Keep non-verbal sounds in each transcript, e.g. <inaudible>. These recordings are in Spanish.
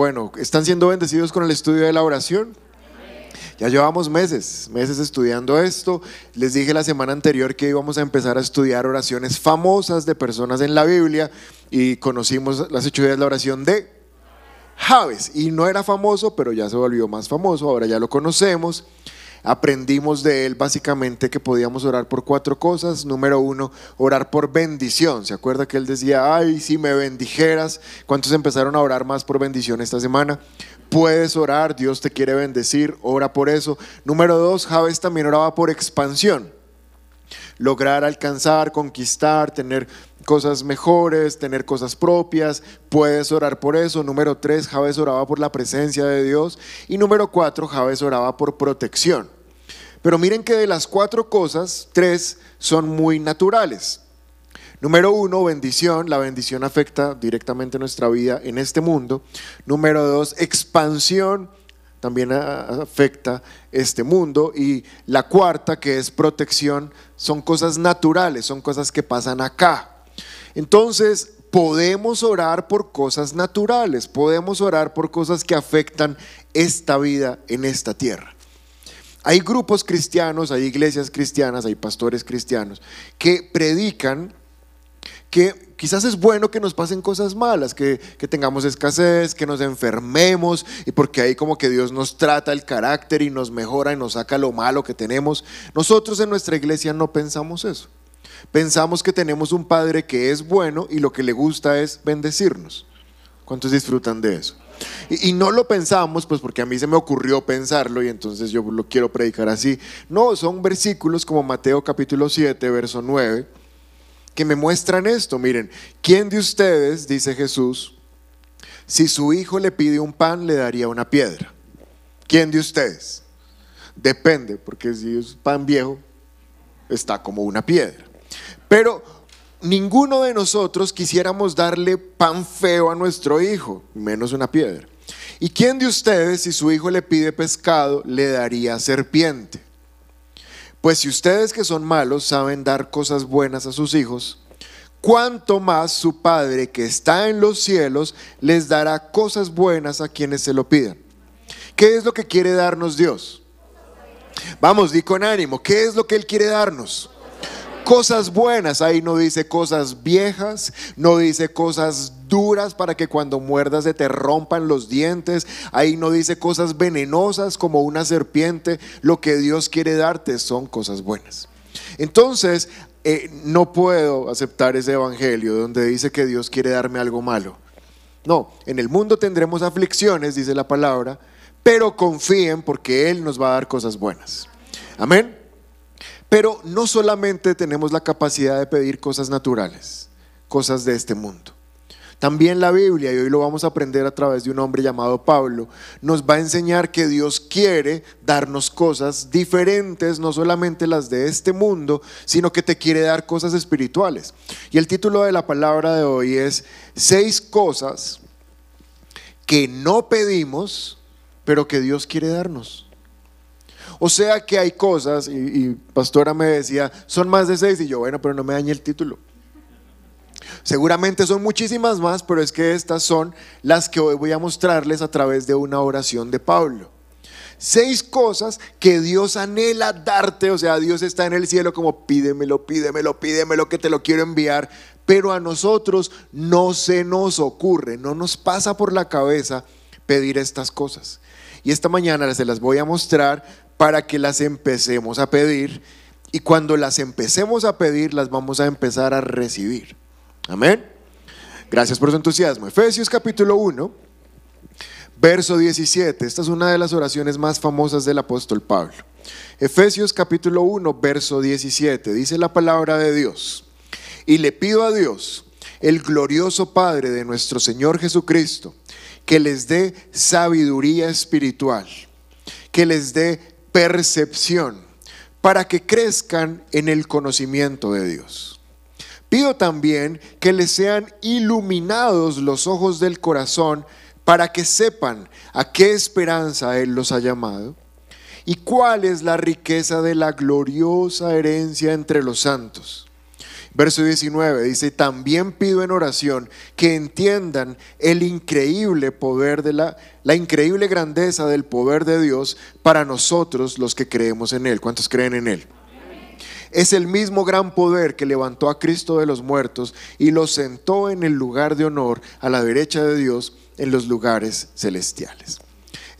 Bueno, ¿están siendo bendecidos con el estudio de la oración? Ya llevamos meses, meses estudiando esto. Les dije la semana anterior que íbamos a empezar a estudiar oraciones famosas de personas en la Biblia y conocimos las hechuras de la oración de Javes. Y no era famoso, pero ya se volvió más famoso, ahora ya lo conocemos. Aprendimos de él básicamente que podíamos orar por cuatro cosas. Número uno, orar por bendición. ¿Se acuerda que él decía, ay, si me bendijeras? ¿Cuántos empezaron a orar más por bendición esta semana? Puedes orar, Dios te quiere bendecir, ora por eso. Número dos, Javes también oraba por expansión. Lograr alcanzar, conquistar, tener cosas mejores, tener cosas propias, puedes orar por eso. Número tres, Javes oraba por la presencia de Dios. Y número cuatro, Javes oraba por protección. Pero miren que de las cuatro cosas, tres son muy naturales. Número uno, bendición. La bendición afecta directamente nuestra vida en este mundo. Número dos, expansión. También afecta este mundo. Y la cuarta, que es protección, son cosas naturales, son cosas que pasan acá. Entonces, podemos orar por cosas naturales, podemos orar por cosas que afectan esta vida en esta tierra. Hay grupos cristianos, hay iglesias cristianas, hay pastores cristianos que predican que quizás es bueno que nos pasen cosas malas, que, tengamos escasez, que nos enfermemos, y porque ahí como que Dios nos trata el carácter y nos mejora y nos saca lo malo que tenemos. Nosotros en nuestra iglesia no pensamos eso. Pensamos que tenemos un Padre que es bueno y lo que le gusta es bendecirnos. ¿Cuántos disfrutan de eso? Y, no lo pensamos, pues porque a mí se me ocurrió pensarlo y entonces yo lo quiero predicar así. No, son versículos como Mateo capítulo 7, verso 9 que me muestran esto. Miren, ¿quién de ustedes, dice Jesús, si su hijo le pide un pan, le daría una piedra? ¿Quién de ustedes? Depende, porque si es pan viejo, está como una piedra. Pero ninguno de nosotros quisiéramos darle pan feo a nuestro hijo, menos una piedra. ¿Y quién de ustedes, si su hijo le pide pescado, le daría serpiente? Pues si ustedes que son malos saben dar cosas buenas a sus hijos, cuánto más su Padre que está en los cielos les dará cosas buenas a quienes se lo pidan. ¿Qué es lo que quiere darnos Dios? Vamos, di con ánimo, ¿qué es lo que Él quiere darnos? Cosas buenas. Ahí no dice cosas viejas, no dice cosas duras para que cuando muerdas se te rompan los dientes. Ahí no dice cosas venenosas como una serpiente. Lo que Dios quiere darte son cosas buenas. Entonces, eh, no puedo aceptar ese evangelio donde dice que Dios quiere darme algo malo. No, en el mundo tendremos aflicciones, dice la palabra, pero confíen porque Él nos va a dar cosas buenas. Amén. Pero no solamente tenemos la capacidad de pedir cosas naturales, cosas de este mundo. También la Biblia, y hoy lo vamos a aprender a través de un hombre llamado Pablo, nos va a enseñar que Dios quiere darnos cosas diferentes, no solamente las de este mundo, sino que te quiere dar cosas espirituales. Y el título de la palabra de hoy es seis cosas que no pedimos, pero que Dios quiere darnos. O sea que hay cosas, y, pastora me decía, son más de seis, y yo, bueno, pero no me dañe el título. Seguramente son muchísimas más, pero es que estas son las que hoy voy a mostrarles a través de una oración de Pablo. Seis cosas que Dios anhela darte, o sea, Dios está en el cielo como pídemelo, pídemelo, pídemelo que te lo quiero enviar, pero a nosotros no se nos ocurre, no nos pasa por la cabeza pedir estas cosas. Y esta mañana se las voy a mostrar para que las empecemos a pedir y cuando las empecemos a pedir las vamos a empezar a recibir. Amén. Gracias por su entusiasmo. Efesios capítulo 1, verso 17. Esta es una de las oraciones más famosas del apóstol Pablo. Efesios capítulo 1, verso 17. Dice la palabra de Dios. Y le pido a Dios, el glorioso Padre de nuestro Señor Jesucristo, que les dé sabiduría espiritual, que les dé percepción para que crezcan en el conocimiento de Dios. Pido también que les sean iluminados los ojos del corazón para que sepan a qué esperanza Él los ha llamado y cuál es la riqueza de la gloriosa herencia entre los santos Verso 19 dice, también pido en oración que entiendan el increíble poder de la, la increíble grandeza del poder de Dios para nosotros los que creemos en Él. ¿Cuántos creen en Él? Es el mismo gran poder que levantó a Cristo de los muertos y lo sentó en el lugar de honor a la derecha de Dios en los lugares celestiales.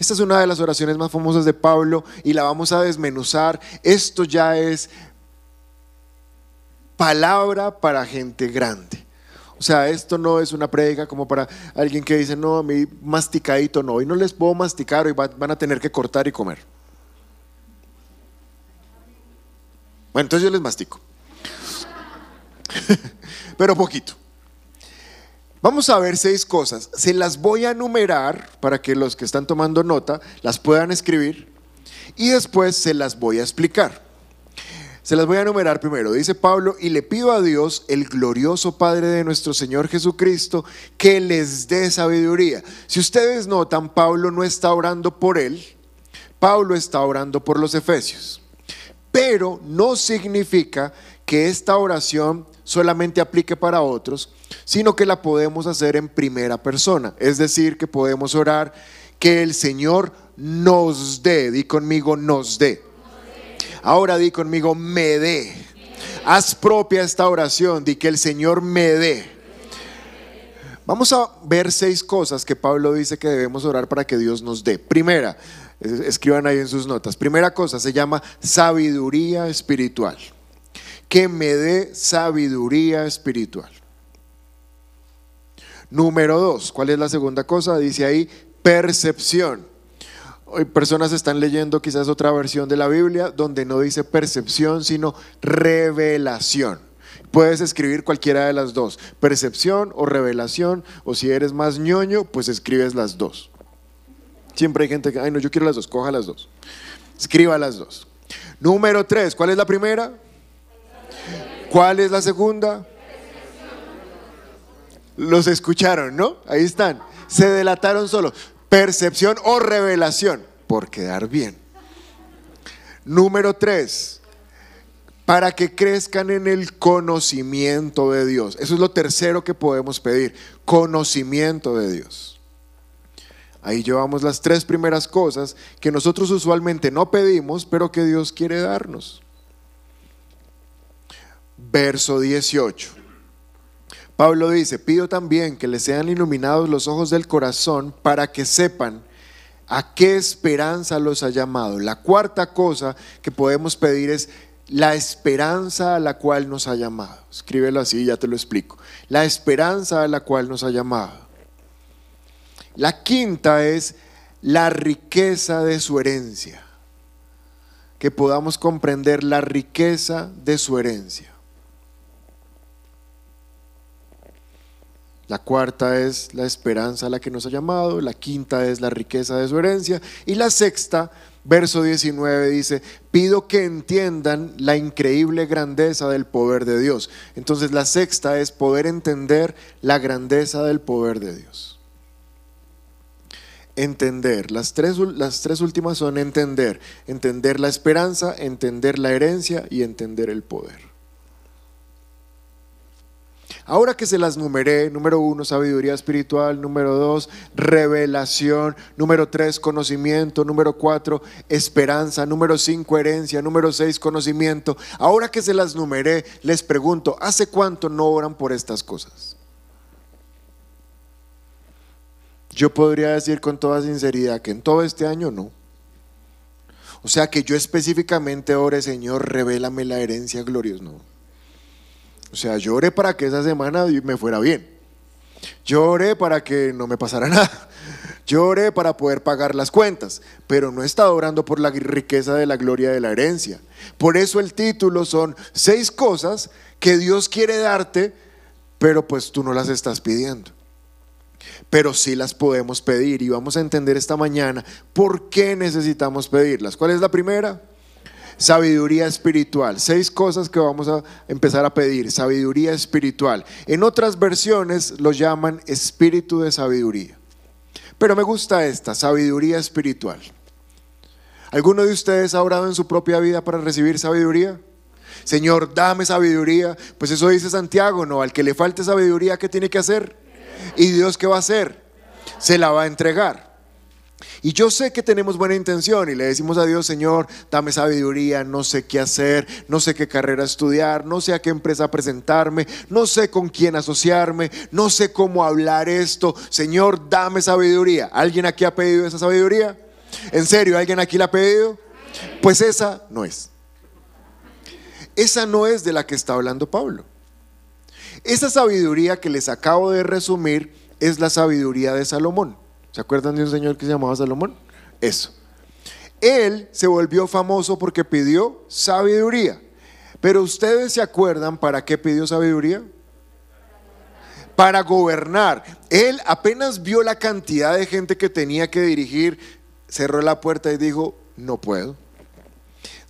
Esta es una de las oraciones más famosas de Pablo y la vamos a desmenuzar. Esto ya es palabra para gente grande. O sea, esto no es una predica como para alguien que dice, no, a mí masticadito no, y no les puedo masticar, hoy van a tener que cortar y comer. Bueno, entonces yo les mastico. <laughs> Pero poquito. Vamos a ver seis cosas. Se las voy a enumerar para que los que están tomando nota las puedan escribir y después se las voy a explicar. Se las voy a enumerar primero. Dice Pablo, y le pido a Dios, el glorioso Padre de nuestro Señor Jesucristo, que les dé sabiduría. Si ustedes notan, Pablo no está orando por él, Pablo está orando por los efesios. Pero no significa que esta oración solamente aplique para otros, sino que la podemos hacer en primera persona. Es decir, que podemos orar que el Señor nos dé, di conmigo, nos dé Ahora di conmigo, me dé. Haz propia esta oración, di que el Señor me dé. Vamos a ver seis cosas que Pablo dice que debemos orar para que Dios nos dé. Primera, escriban ahí en sus notas. Primera cosa se llama sabiduría espiritual. Que me dé sabiduría espiritual. Número dos, ¿cuál es la segunda cosa? Dice ahí percepción. Personas están leyendo quizás otra versión de la Biblia donde no dice percepción, sino revelación. Puedes escribir cualquiera de las dos, percepción o revelación, o si eres más ñoño, pues escribes las dos. Siempre hay gente que, ay no, yo quiero las dos, coja las dos. Escriba las dos. Número tres, ¿cuál es la primera? ¿Cuál es la segunda? Los escucharon, ¿no? Ahí están. Se delataron solos percepción o revelación por quedar bien. Número tres, para que crezcan en el conocimiento de Dios. Eso es lo tercero que podemos pedir, conocimiento de Dios. Ahí llevamos las tres primeras cosas que nosotros usualmente no pedimos, pero que Dios quiere darnos. Verso 18. Pablo dice, pido también que les sean iluminados los ojos del corazón para que sepan a qué esperanza los ha llamado. La cuarta cosa que podemos pedir es la esperanza a la cual nos ha llamado. Escríbelo así, ya te lo explico. La esperanza a la cual nos ha llamado. La quinta es la riqueza de su herencia. Que podamos comprender la riqueza de su herencia. La cuarta es la esperanza a la que nos ha llamado, la quinta es la riqueza de su herencia y la sexta, verso 19 dice, pido que entiendan la increíble grandeza del poder de Dios. Entonces la sexta es poder entender la grandeza del poder de Dios. Entender, las tres, las tres últimas son entender, entender la esperanza, entender la herencia y entender el poder. Ahora que se las numeré, número uno, sabiduría espiritual, número dos, revelación, número tres, conocimiento, número cuatro, esperanza, número cinco, herencia, número seis, conocimiento. Ahora que se las numeré, les pregunto, ¿hace cuánto no oran por estas cosas? Yo podría decir con toda sinceridad que en todo este año no. O sea que yo específicamente ore, Señor, revélame la herencia gloriosa. O sea, lloré para que esa semana me fuera bien. Lloré para que no me pasara <laughs> nada. Lloré para poder pagar las cuentas, pero no he estado orando por la riqueza de la gloria de la herencia. Por eso el título son seis cosas que Dios quiere darte, pero pues tú no las estás pidiendo. Pero sí las podemos pedir y vamos a entender esta mañana por qué necesitamos pedirlas. ¿Cuál es la primera? Sabiduría espiritual. Seis cosas que vamos a empezar a pedir. Sabiduría espiritual. En otras versiones lo llaman espíritu de sabiduría. Pero me gusta esta, sabiduría espiritual. ¿Alguno de ustedes ha orado en su propia vida para recibir sabiduría? Señor, dame sabiduría. Pues eso dice Santiago, ¿no? Al que le falte sabiduría, ¿qué tiene que hacer? ¿Y Dios qué va a hacer? Se la va a entregar. Y yo sé que tenemos buena intención y le decimos a Dios, Señor, dame sabiduría, no sé qué hacer, no sé qué carrera estudiar, no sé a qué empresa presentarme, no sé con quién asociarme, no sé cómo hablar esto. Señor, dame sabiduría. ¿Alguien aquí ha pedido esa sabiduría? ¿En serio? ¿Alguien aquí la ha pedido? Pues esa no es. Esa no es de la que está hablando Pablo. Esa sabiduría que les acabo de resumir es la sabiduría de Salomón. ¿Se acuerdan de un señor que se llamaba Salomón? Eso. Él se volvió famoso porque pidió sabiduría. Pero ustedes se acuerdan para qué pidió sabiduría? Para gobernar. Él apenas vio la cantidad de gente que tenía que dirigir, cerró la puerta y dijo, no puedo.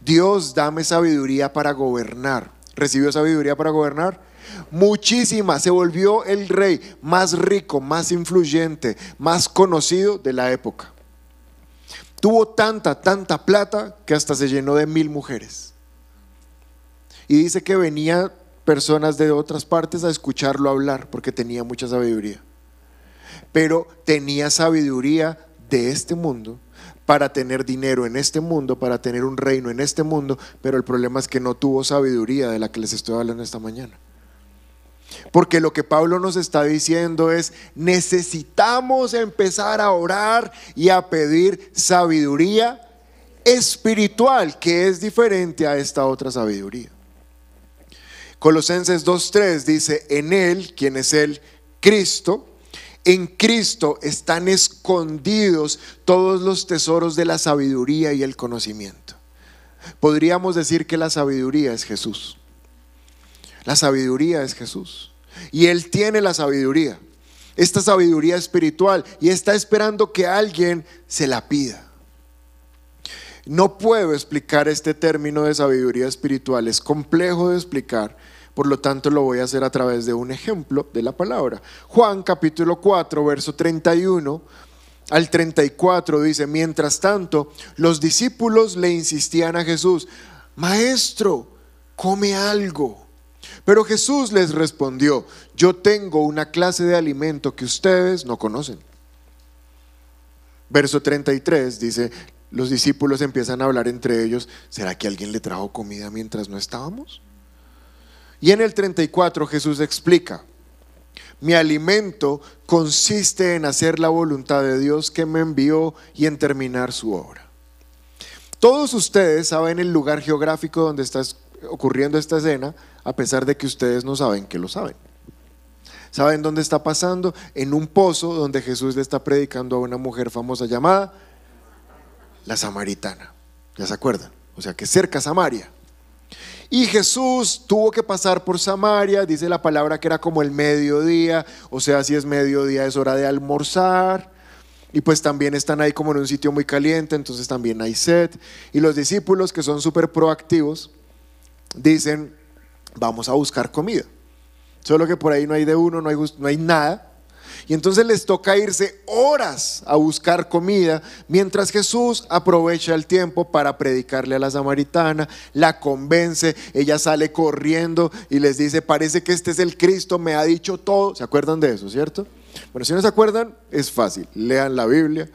Dios, dame sabiduría para gobernar. ¿Recibió sabiduría para gobernar? Muchísima. Se volvió el rey más rico, más influyente, más conocido de la época. Tuvo tanta, tanta plata que hasta se llenó de mil mujeres. Y dice que venía personas de otras partes a escucharlo hablar porque tenía mucha sabiduría. Pero tenía sabiduría de este mundo para tener dinero en este mundo, para tener un reino en este mundo, pero el problema es que no tuvo sabiduría de la que les estoy hablando esta mañana. Porque lo que Pablo nos está diciendo es, necesitamos empezar a orar y a pedir sabiduría espiritual, que es diferente a esta otra sabiduría. Colosenses 2.3 dice, en Él, quien es el Cristo, en Cristo están escondidos todos los tesoros de la sabiduría y el conocimiento. Podríamos decir que la sabiduría es Jesús. La sabiduría es Jesús. Y Él tiene la sabiduría, esta sabiduría espiritual, y está esperando que alguien se la pida. No puedo explicar este término de sabiduría espiritual, es complejo de explicar, por lo tanto lo voy a hacer a través de un ejemplo de la palabra. Juan capítulo 4, verso 31 al 34 dice, mientras tanto, los discípulos le insistían a Jesús, Maestro, come algo. Pero Jesús les respondió, yo tengo una clase de alimento que ustedes no conocen. Verso 33 dice, los discípulos empiezan a hablar entre ellos, ¿será que alguien le trajo comida mientras no estábamos? Y en el 34 Jesús explica, mi alimento consiste en hacer la voluntad de Dios que me envió y en terminar su obra. Todos ustedes saben el lugar geográfico donde está ocurriendo esta escena, a pesar de que ustedes no saben que lo saben. ¿Saben dónde está pasando? En un pozo donde Jesús le está predicando a una mujer famosa llamada la Samaritana. ¿Ya se acuerdan? O sea que cerca Samaria. Y Jesús tuvo que pasar por Samaria, dice la palabra que era como el mediodía, o sea, si es mediodía es hora de almorzar. Y pues también están ahí como en un sitio muy caliente, entonces también hay sed. Y los discípulos que son súper proactivos dicen, vamos a buscar comida. Solo que por ahí no hay de uno, no hay, no hay nada. Y entonces les toca irse horas a buscar comida, mientras Jesús aprovecha el tiempo para predicarle a la samaritana, la convence, ella sale corriendo y les dice, parece que este es el Cristo, me ha dicho todo. ¿Se acuerdan de eso, cierto? Bueno, si no se acuerdan, es fácil, lean la Biblia.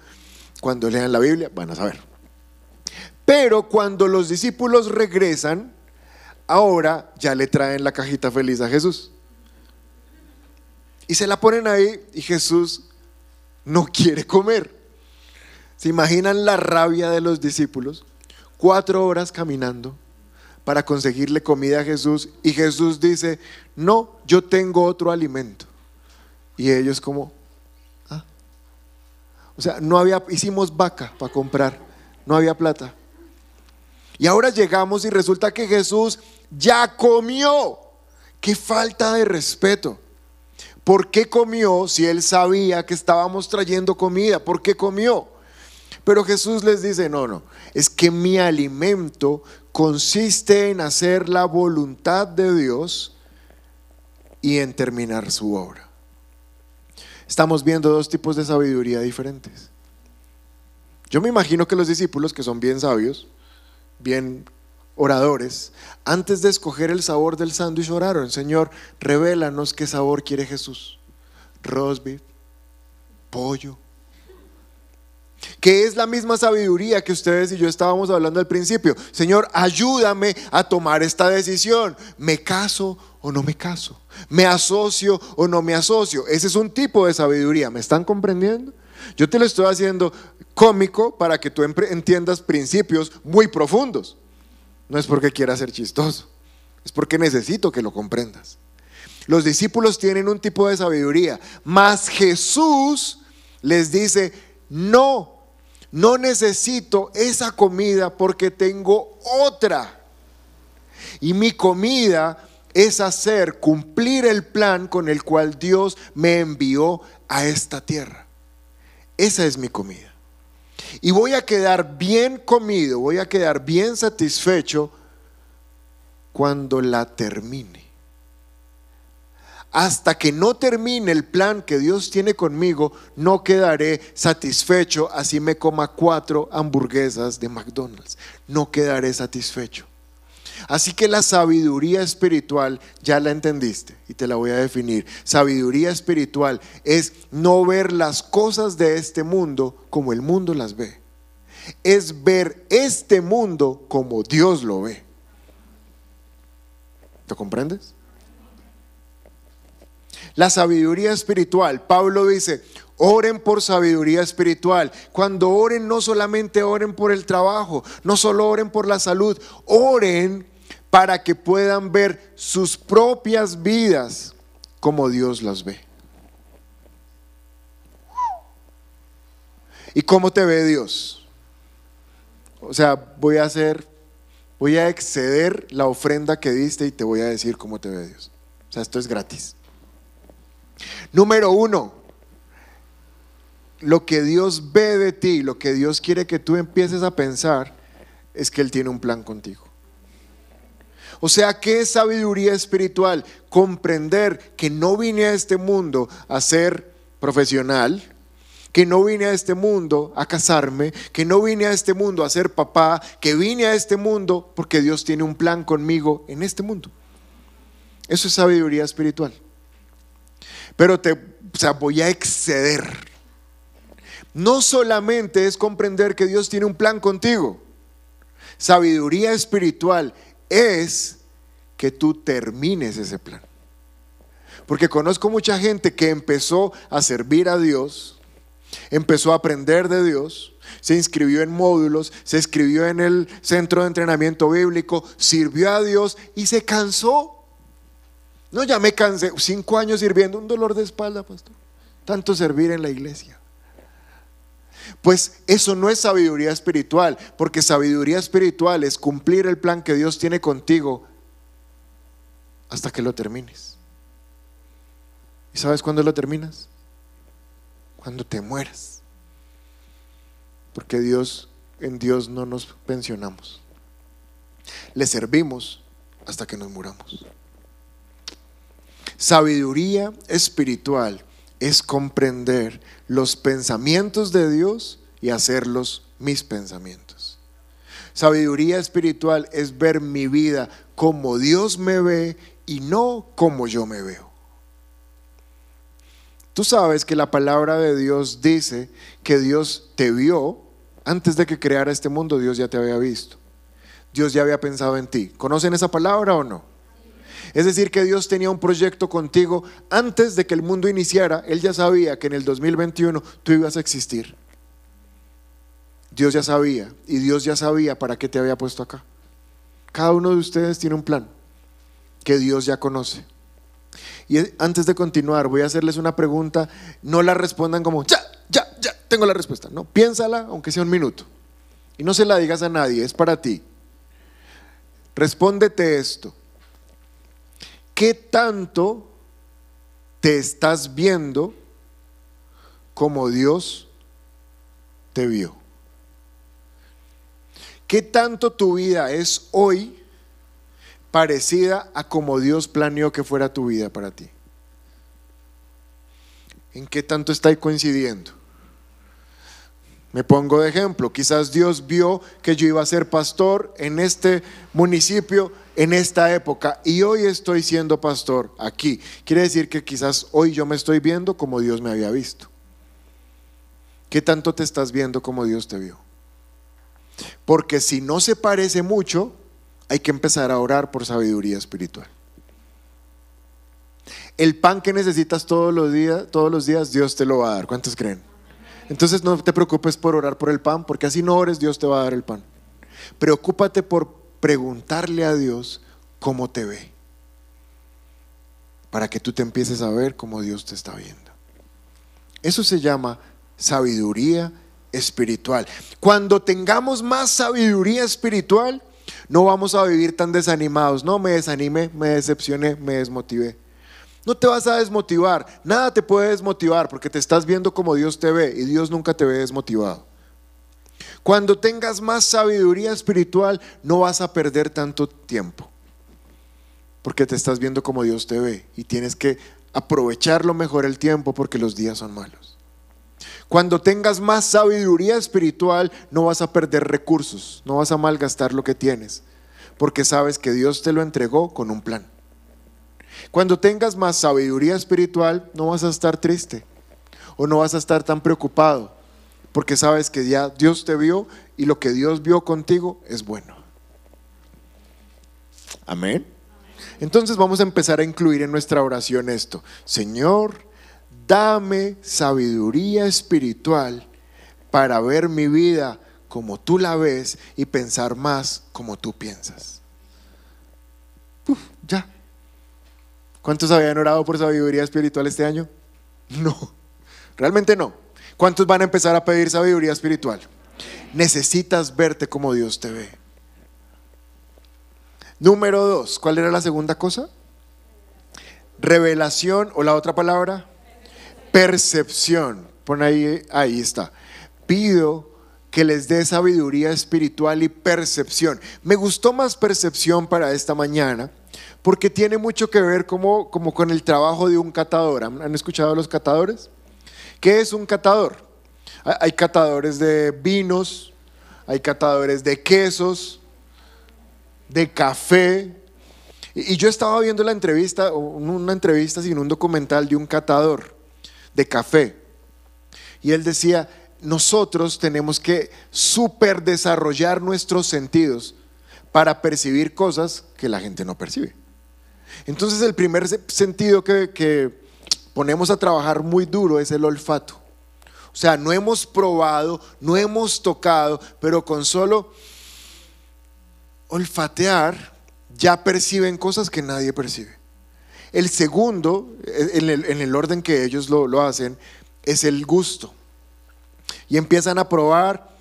Cuando lean la Biblia, van a saber. Pero cuando los discípulos regresan, ahora ya le traen la cajita feliz a Jesús. Y se la ponen ahí y Jesús no quiere comer. ¿Se imaginan la rabia de los discípulos? Cuatro horas caminando para conseguirle comida a Jesús y Jesús dice, no, yo tengo otro alimento. Y ellos como, ah. O sea, no había, hicimos vaca para comprar, no había plata. Y ahora llegamos y resulta que Jesús ya comió. Qué falta de respeto. ¿Por qué comió si él sabía que estábamos trayendo comida? ¿Por qué comió? Pero Jesús les dice, no, no, es que mi alimento consiste en hacer la voluntad de Dios y en terminar su obra. Estamos viendo dos tipos de sabiduría diferentes. Yo me imagino que los discípulos, que son bien sabios, bien oradores, antes de escoger el sabor del sándwich, oraron, Señor, revélanos qué sabor quiere Jesús. Rosbif, pollo. Que es la misma sabiduría que ustedes y yo estábamos hablando al principio. Señor, ayúdame a tomar esta decisión. ¿Me caso o no me caso? ¿Me asocio o no me asocio? Ese es un tipo de sabiduría. ¿Me están comprendiendo? Yo te lo estoy haciendo cómico para que tú entiendas principios muy profundos. No es porque quiera ser chistoso, es porque necesito que lo comprendas. Los discípulos tienen un tipo de sabiduría, mas Jesús les dice, no, no necesito esa comida porque tengo otra. Y mi comida es hacer cumplir el plan con el cual Dios me envió a esta tierra. Esa es mi comida. Y voy a quedar bien comido, voy a quedar bien satisfecho cuando la termine. Hasta que no termine el plan que Dios tiene conmigo, no quedaré satisfecho así me coma cuatro hamburguesas de McDonald's. No quedaré satisfecho. Así que la sabiduría espiritual ya la entendiste y te la voy a definir. Sabiduría espiritual es no ver las cosas de este mundo como el mundo las ve. Es ver este mundo como Dios lo ve. ¿Te comprendes? La sabiduría espiritual, Pablo dice, Oren por sabiduría espiritual. Cuando oren, no solamente oren por el trabajo, no solo oren por la salud, oren para que puedan ver sus propias vidas como Dios las ve. ¿Y cómo te ve Dios? O sea, voy a hacer, voy a exceder la ofrenda que diste y te voy a decir cómo te ve Dios. O sea, esto es gratis. Número uno, lo que Dios ve de ti, lo que Dios quiere que tú empieces a pensar, es que Él tiene un plan contigo. O sea, ¿qué sabiduría espiritual? Comprender que no vine a este mundo a ser profesional, que no vine a este mundo a casarme, que no vine a este mundo a ser papá, que vine a este mundo porque Dios tiene un plan conmigo en este mundo. Eso es sabiduría espiritual. Pero te, o sea, voy a exceder. No solamente es comprender que Dios tiene un plan contigo. Sabiduría espiritual es que tú termines ese plan. Porque conozco mucha gente que empezó a servir a Dios, empezó a aprender de Dios, se inscribió en módulos, se inscribió en el centro de entrenamiento bíblico, sirvió a Dios y se cansó. No, ya me cansé, cinco años sirviendo, un dolor de espalda, pastor. Tanto servir en la iglesia. Pues eso no es sabiduría espiritual, porque sabiduría espiritual es cumplir el plan que Dios tiene contigo hasta que lo termines. ¿Y sabes cuándo lo terminas? Cuando te mueras. Porque Dios, en Dios no nos pensionamos. Le servimos hasta que nos muramos. Sabiduría espiritual es comprender los pensamientos de Dios y hacerlos mis pensamientos. Sabiduría espiritual es ver mi vida como Dios me ve y no como yo me veo. Tú sabes que la palabra de Dios dice que Dios te vio antes de que creara este mundo, Dios ya te había visto. Dios ya había pensado en ti. ¿Conocen esa palabra o no? Es decir, que Dios tenía un proyecto contigo antes de que el mundo iniciara. Él ya sabía que en el 2021 tú ibas a existir. Dios ya sabía y Dios ya sabía para qué te había puesto acá. Cada uno de ustedes tiene un plan que Dios ya conoce. Y antes de continuar, voy a hacerles una pregunta. No la respondan como, ya, ya, ya, tengo la respuesta. No, piénsala, aunque sea un minuto. Y no se la digas a nadie, es para ti. Respóndete esto. ¿Qué tanto te estás viendo como Dios te vio? ¿Qué tanto tu vida es hoy parecida a como Dios planeó que fuera tu vida para ti? ¿En qué tanto está coincidiendo? Me pongo de ejemplo, quizás Dios vio que yo iba a ser pastor en este municipio en esta época y hoy estoy siendo pastor aquí. Quiere decir que quizás hoy yo me estoy viendo como Dios me había visto. ¿Qué tanto te estás viendo como Dios te vio? Porque si no se parece mucho, hay que empezar a orar por sabiduría espiritual. El pan que necesitas todos los días, todos los días Dios te lo va a dar. ¿Cuántos creen? Entonces no te preocupes por orar por el pan, porque así no ores, Dios te va a dar el pan. Preocúpate por preguntarle a Dios cómo te ve, para que tú te empieces a ver como Dios te está viendo. Eso se llama sabiduría espiritual. Cuando tengamos más sabiduría espiritual, no vamos a vivir tan desanimados. No, me desanimé, me decepcioné, me desmotivé. No te vas a desmotivar. Nada te puede desmotivar porque te estás viendo como Dios te ve y Dios nunca te ve desmotivado. Cuando tengas más sabiduría espiritual, no vas a perder tanto tiempo. Porque te estás viendo como Dios te ve y tienes que aprovecharlo mejor el tiempo porque los días son malos. Cuando tengas más sabiduría espiritual, no vas a perder recursos, no vas a malgastar lo que tienes, porque sabes que Dios te lo entregó con un plan. Cuando tengas más sabiduría espiritual, no vas a estar triste o no vas a estar tan preocupado, porque sabes que ya Dios te vio y lo que Dios vio contigo es bueno. Amén. Entonces vamos a empezar a incluir en nuestra oración esto. Señor, dame sabiduría espiritual para ver mi vida como tú la ves y pensar más como tú piensas. ya. ¿Cuántos habían orado por sabiduría espiritual este año? No, realmente no. ¿Cuántos van a empezar a pedir sabiduría espiritual? Necesitas verte como Dios te ve. Número dos, ¿cuál era la segunda cosa? Revelación o la otra palabra, percepción. Pon ahí, ahí está. Pido que les dé sabiduría espiritual y percepción. Me gustó más percepción para esta mañana porque tiene mucho que ver como, como con el trabajo de un catador. ¿Han escuchado los catadores? ¿Qué es un catador? Hay catadores de vinos, hay catadores de quesos, de café. Y yo estaba viendo la entrevista, una entrevista sin un documental de un catador de café. Y él decía, nosotros tenemos que super desarrollar nuestros sentidos para percibir cosas que la gente no percibe. Entonces el primer sentido que, ponemos a trabajar muy duro es el olfato. O sea, no hemos probado, no hemos tocado, pero con solo olfatear ya perciben cosas que nadie percibe. El segundo, en el, orden que ellos lo, hacen, es el gusto. Y empiezan a probar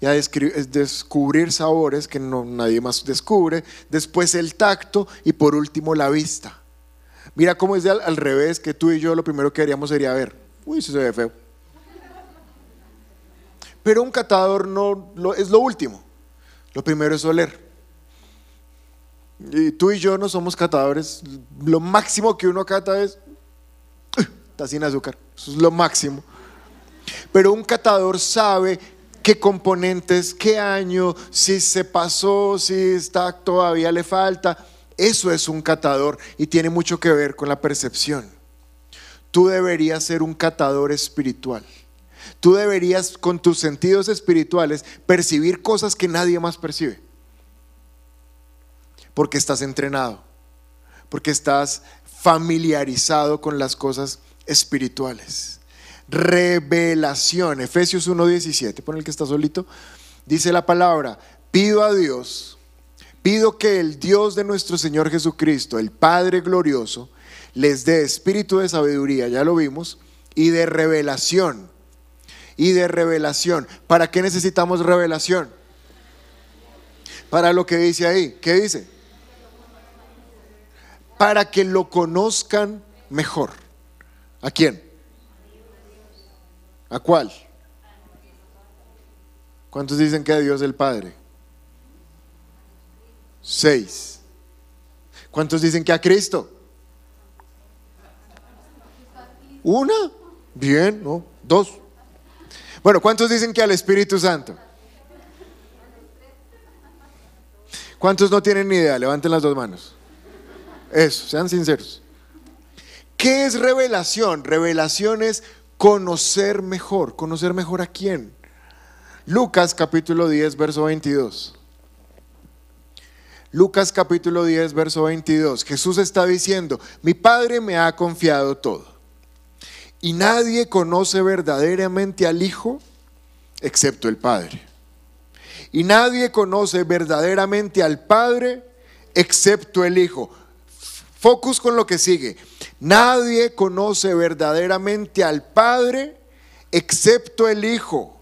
y a descubrir sabores que nadie más descubre, después el tacto y por último la vista. Mira cómo es al, revés, que tú y yo lo primero que haríamos sería ver, uy, se ve feo. Pero un catador no es lo último. Lo primero es oler. Y tú y yo no somos catadores. Lo máximo que uno cata es está sin azúcar. Eso es lo máximo. Pero un catador sabe qué componentes, qué año, si se pasó, si está todavía le falta. Eso es un catador y tiene mucho que ver con la percepción. Tú deberías ser un catador espiritual. Tú deberías con tus sentidos espirituales percibir cosas que nadie más percibe. Porque estás entrenado, porque estás familiarizado con las cosas espirituales revelación. Efesios 1.17, pon el que está solito. Dice la palabra, pido a Dios, pido que el Dios de nuestro Señor Jesucristo, el Padre glorioso, les dé espíritu de sabiduría, ya lo vimos, y de revelación. Y de revelación. ¿Para qué necesitamos revelación? Para lo que dice ahí. ¿Qué dice? Para que lo conozcan mejor. ¿A quién? ¿A cuál? ¿Cuántos dicen que a Dios el Padre? Seis. ¿Cuántos dicen que a Cristo? Una. Bien, ¿no? Dos. Bueno, ¿cuántos dicen que al Espíritu Santo? ¿Cuántos no tienen ni idea? Levanten las dos manos. Eso, sean sinceros. ¿Qué es revelación? Revelación es conocer mejor. ¿Conocer mejor a quién? Lucas capítulo 10, verso 22. Lucas capítulo 10, verso 22. Jesús está diciendo, mi Padre me ha confiado todo. Y nadie conoce verdaderamente al Hijo excepto el Padre. Y nadie conoce verdaderamente al Padre excepto el Hijo. Focus con lo que sigue. Nadie conoce verdaderamente al Padre excepto el Hijo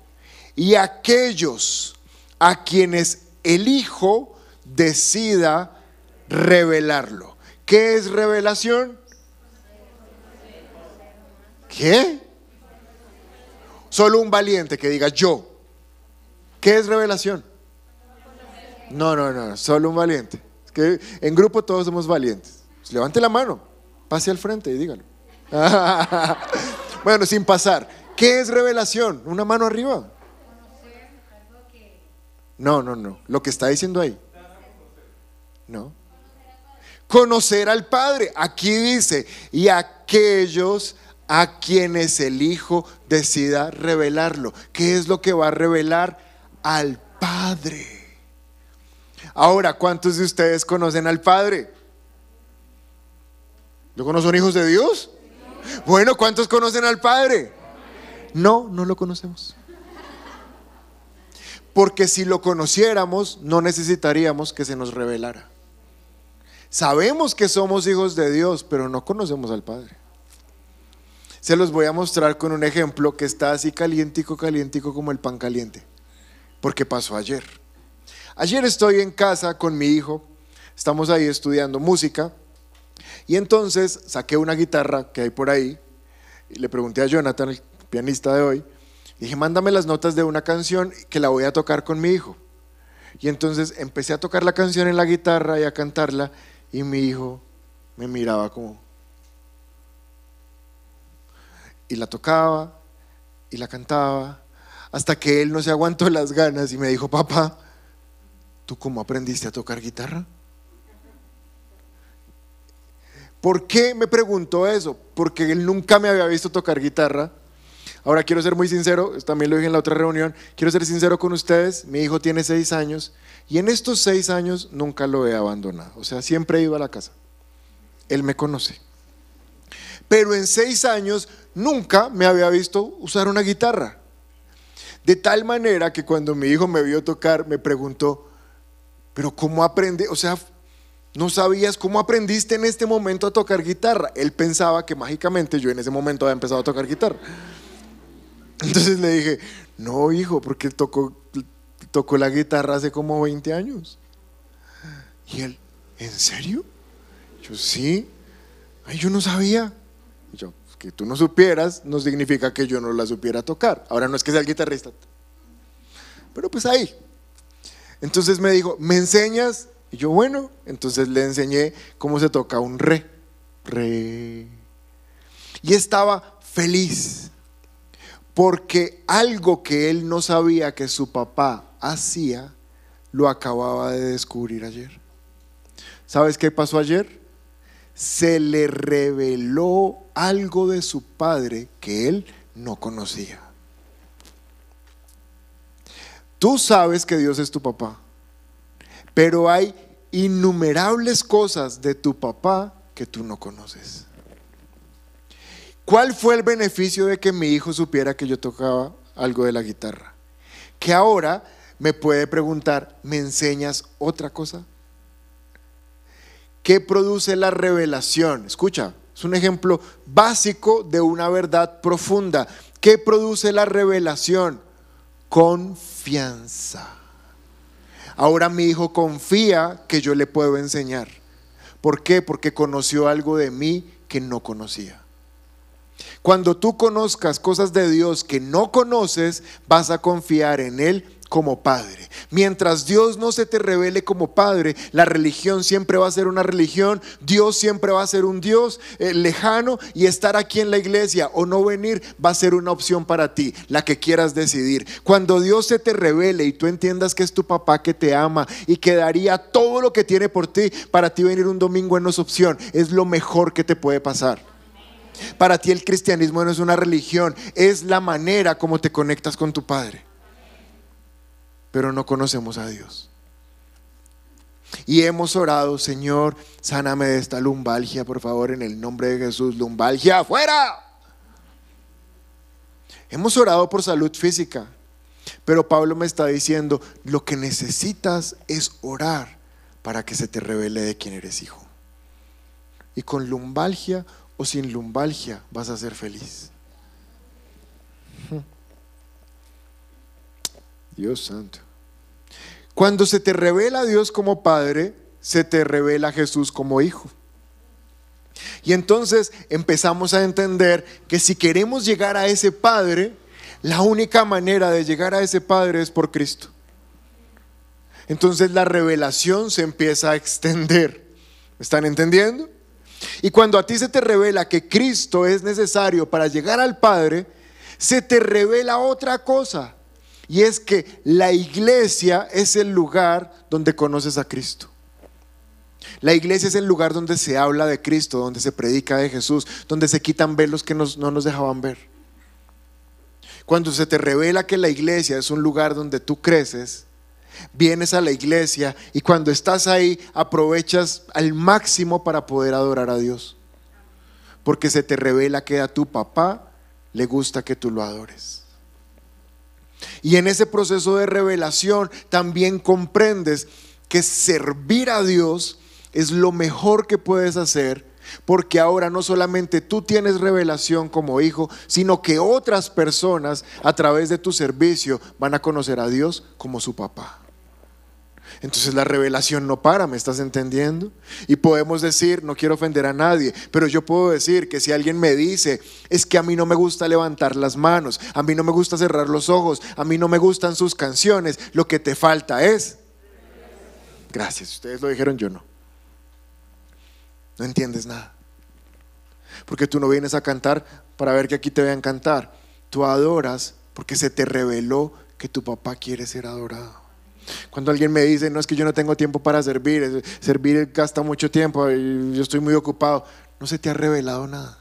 y aquellos a quienes el Hijo decida revelarlo. ¿Qué es revelación? ¿Qué? Solo un valiente que diga yo. ¿Qué es revelación? No, no, no, solo un valiente. Es que en grupo todos somos valientes. Levante la mano, pase al frente y dígalo. <laughs> bueno, sin pasar. ¿Qué es revelación? Una mano arriba. No, no, no. Lo que está diciendo ahí. No. Conocer al Padre. Aquí dice, y aquellos a quienes el Hijo decida revelarlo. ¿Qué es lo que va a revelar? Al Padre. Ahora, ¿cuántos de ustedes conocen al Padre? ¿Lo no son hijos de Dios? Bueno, ¿cuántos conocen al Padre? No, no lo conocemos. Porque si lo conociéramos, no necesitaríamos que se nos revelara. Sabemos que somos hijos de Dios, pero no conocemos al Padre. Se los voy a mostrar con un ejemplo que está así calientico, calientico como el pan caliente. Porque pasó ayer. Ayer estoy en casa con mi hijo, estamos ahí estudiando música y entonces saqué una guitarra que hay por ahí y le pregunté a Jonathan, el pianista de hoy, dije, mándame las notas de una canción que la voy a tocar con mi hijo. Y entonces empecé a tocar la canción en la guitarra y a cantarla y mi hijo me miraba como... Y la tocaba y la cantaba hasta que él no se aguantó las ganas y me dijo, papá, ¿tú cómo aprendiste a tocar guitarra? ¿Por qué me preguntó eso? Porque él nunca me había visto tocar guitarra. Ahora quiero ser muy sincero, también lo dije en la otra reunión, quiero ser sincero con ustedes, mi hijo tiene seis años y en estos seis años nunca lo he abandonado, o sea, siempre he ido a la casa. Él me conoce. Pero en seis años nunca me había visto usar una guitarra. De tal manera que cuando mi hijo me vio tocar, me preguntó, pero ¿cómo aprende? O sea, no sabías cómo aprendiste en este momento a tocar guitarra. Él pensaba que mágicamente yo en ese momento había empezado a tocar guitarra. Entonces le dije, no hijo, porque tocó, tocó la guitarra hace como 20 años. Y él, ¿en serio? Yo sí. Ay, yo no sabía. yo, que tú no supieras no significa que yo no la supiera tocar. Ahora no es que sea el guitarrista. Pero pues ahí. Entonces me dijo, ¿me enseñas? Y yo, bueno, entonces le enseñé cómo se toca un re. Re. Y estaba feliz. Porque algo que él no sabía que su papá hacía, lo acababa de descubrir ayer. ¿Sabes qué pasó ayer? Se le reveló algo de su padre que él no conocía. Tú sabes que Dios es tu papá, pero hay innumerables cosas de tu papá que tú no conoces. ¿Cuál fue el beneficio de que mi hijo supiera que yo tocaba algo de la guitarra? Que ahora me puede preguntar, ¿me enseñas otra cosa? ¿Qué produce la revelación? Escucha, es un ejemplo básico de una verdad profunda. ¿Qué produce la revelación? Confianza. Ahora mi hijo confía que yo le puedo enseñar. ¿Por qué? Porque conoció algo de mí que no conocía. Cuando tú conozcas cosas de Dios que no conoces, vas a confiar en Él como Padre. Mientras Dios no se te revele como Padre, la religión siempre va a ser una religión, Dios siempre va a ser un Dios eh, lejano y estar aquí en la iglesia o no venir va a ser una opción para ti, la que quieras decidir. Cuando Dios se te revele y tú entiendas que es tu papá que te ama y que daría todo lo que tiene por ti, para ti venir un domingo no es opción, es lo mejor que te puede pasar. Para ti el cristianismo no es una religión, es la manera como te conectas con tu Padre pero no conocemos a Dios. Y hemos orado, Señor, sáname de esta lumbalgia, por favor, en el nombre de Jesús. Lumbalgia, afuera. Hemos orado por salud física, pero Pablo me está diciendo, lo que necesitas es orar para que se te revele de quién eres hijo. Y con lumbalgia o sin lumbalgia vas a ser feliz. <laughs> Dios santo. Cuando se te revela a Dios como Padre, se te revela a Jesús como Hijo. Y entonces empezamos a entender que si queremos llegar a ese Padre, la única manera de llegar a ese Padre es por Cristo. Entonces la revelación se empieza a extender. ¿Me están entendiendo? Y cuando a ti se te revela que Cristo es necesario para llegar al Padre, se te revela otra cosa. Y es que la iglesia es el lugar donde conoces a Cristo. La iglesia es el lugar donde se habla de Cristo, donde se predica de Jesús, donde se quitan velos que no nos dejaban ver. Cuando se te revela que la iglesia es un lugar donde tú creces, vienes a la iglesia y cuando estás ahí aprovechas al máximo para poder adorar a Dios. Porque se te revela que a tu papá le gusta que tú lo adores. Y en ese proceso de revelación también comprendes que servir a Dios es lo mejor que puedes hacer, porque ahora no solamente tú tienes revelación como hijo, sino que otras personas a través de tu servicio van a conocer a Dios como su papá. Entonces la revelación no para, ¿me estás entendiendo? Y podemos decir, no quiero ofender a nadie, pero yo puedo decir que si alguien me dice, es que a mí no me gusta levantar las manos, a mí no me gusta cerrar los ojos, a mí no me gustan sus canciones, lo que te falta es... Gracias, ustedes lo dijeron, yo no. No entiendes nada. Porque tú no vienes a cantar para ver que aquí te vean cantar. Tú adoras porque se te reveló que tu papá quiere ser adorado. Cuando alguien me dice, no es que yo no tengo tiempo para servir, servir gasta mucho tiempo yo estoy muy ocupado, no se te ha revelado nada.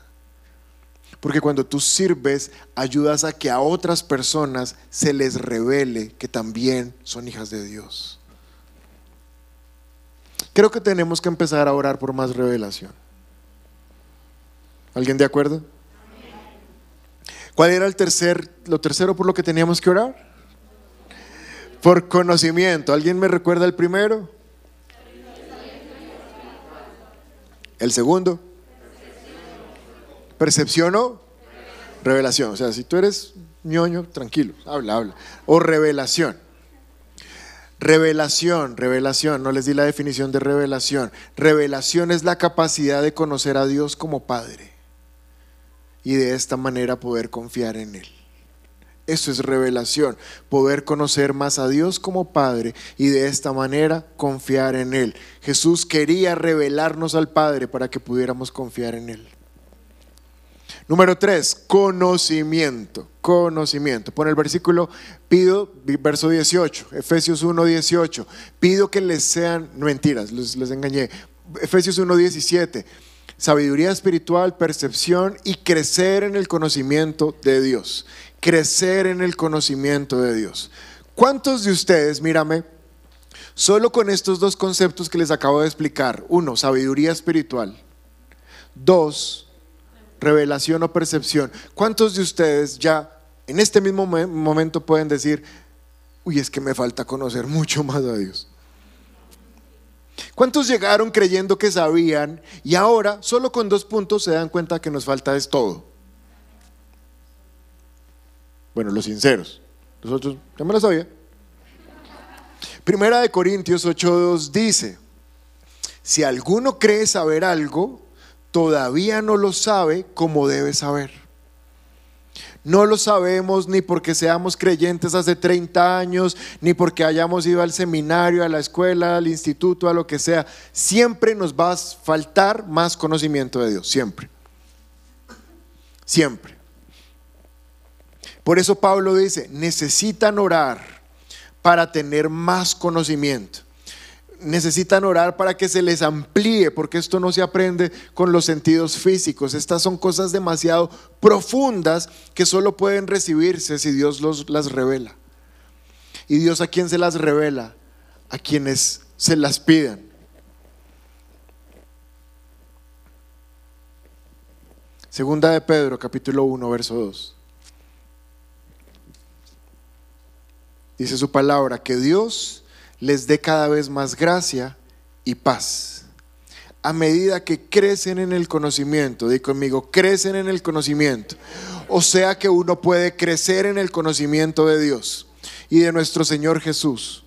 Porque cuando tú sirves, ayudas a que a otras personas se les revele que también son hijas de Dios. Creo que tenemos que empezar a orar por más revelación. ¿Alguien de acuerdo? ¿Cuál era el tercer, lo tercero por lo que teníamos que orar? Por conocimiento. ¿Alguien me recuerda el primero? El segundo. ¿Percepción o? Revelación. O sea, si tú eres ñoño, tranquilo, habla, habla. O revelación. Revelación, revelación, no les di la definición de revelación. Revelación es la capacidad de conocer a Dios como Padre y de esta manera poder confiar en Él. Eso es revelación, poder conocer más a Dios como Padre y de esta manera confiar en Él. Jesús quería revelarnos al Padre para que pudiéramos confiar en Él. Número tres, conocimiento. Conocimiento. Pon el versículo, pido, verso 18, Efesios 1, 18. Pido que les sean, mentiras, les, les engañé. Efesios 1, 17. Sabiduría espiritual, percepción y crecer en el conocimiento de Dios crecer en el conocimiento de Dios. ¿Cuántos de ustedes, mírame, solo con estos dos conceptos que les acabo de explicar, uno, sabiduría espiritual, dos, revelación o percepción, ¿cuántos de ustedes ya en este mismo momento pueden decir, uy, es que me falta conocer mucho más a Dios? ¿Cuántos llegaron creyendo que sabían y ahora solo con dos puntos se dan cuenta que nos falta es todo? Bueno, los sinceros. Nosotros, ya me lo sabía. Primera de Corintios 8.2 dice, si alguno cree saber algo, todavía no lo sabe como debe saber. No lo sabemos ni porque seamos creyentes hace 30 años, ni porque hayamos ido al seminario, a la escuela, al instituto, a lo que sea. Siempre nos va a faltar más conocimiento de Dios, siempre. Siempre. Por eso Pablo dice, necesitan orar para tener más conocimiento necesitan orar para que se les amplíe, porque esto no se aprende con los sentidos físicos. Estas son cosas demasiado profundas que solo pueden recibirse si Dios los, las revela. ¿Y Dios a quién se las revela? A quienes se las pidan. Segunda de Pedro, capítulo 1, verso 2. Dice su palabra, que Dios les dé cada vez más gracia y paz. A medida que crecen en el conocimiento, di conmigo, crecen en el conocimiento. O sea que uno puede crecer en el conocimiento de Dios y de nuestro Señor Jesús.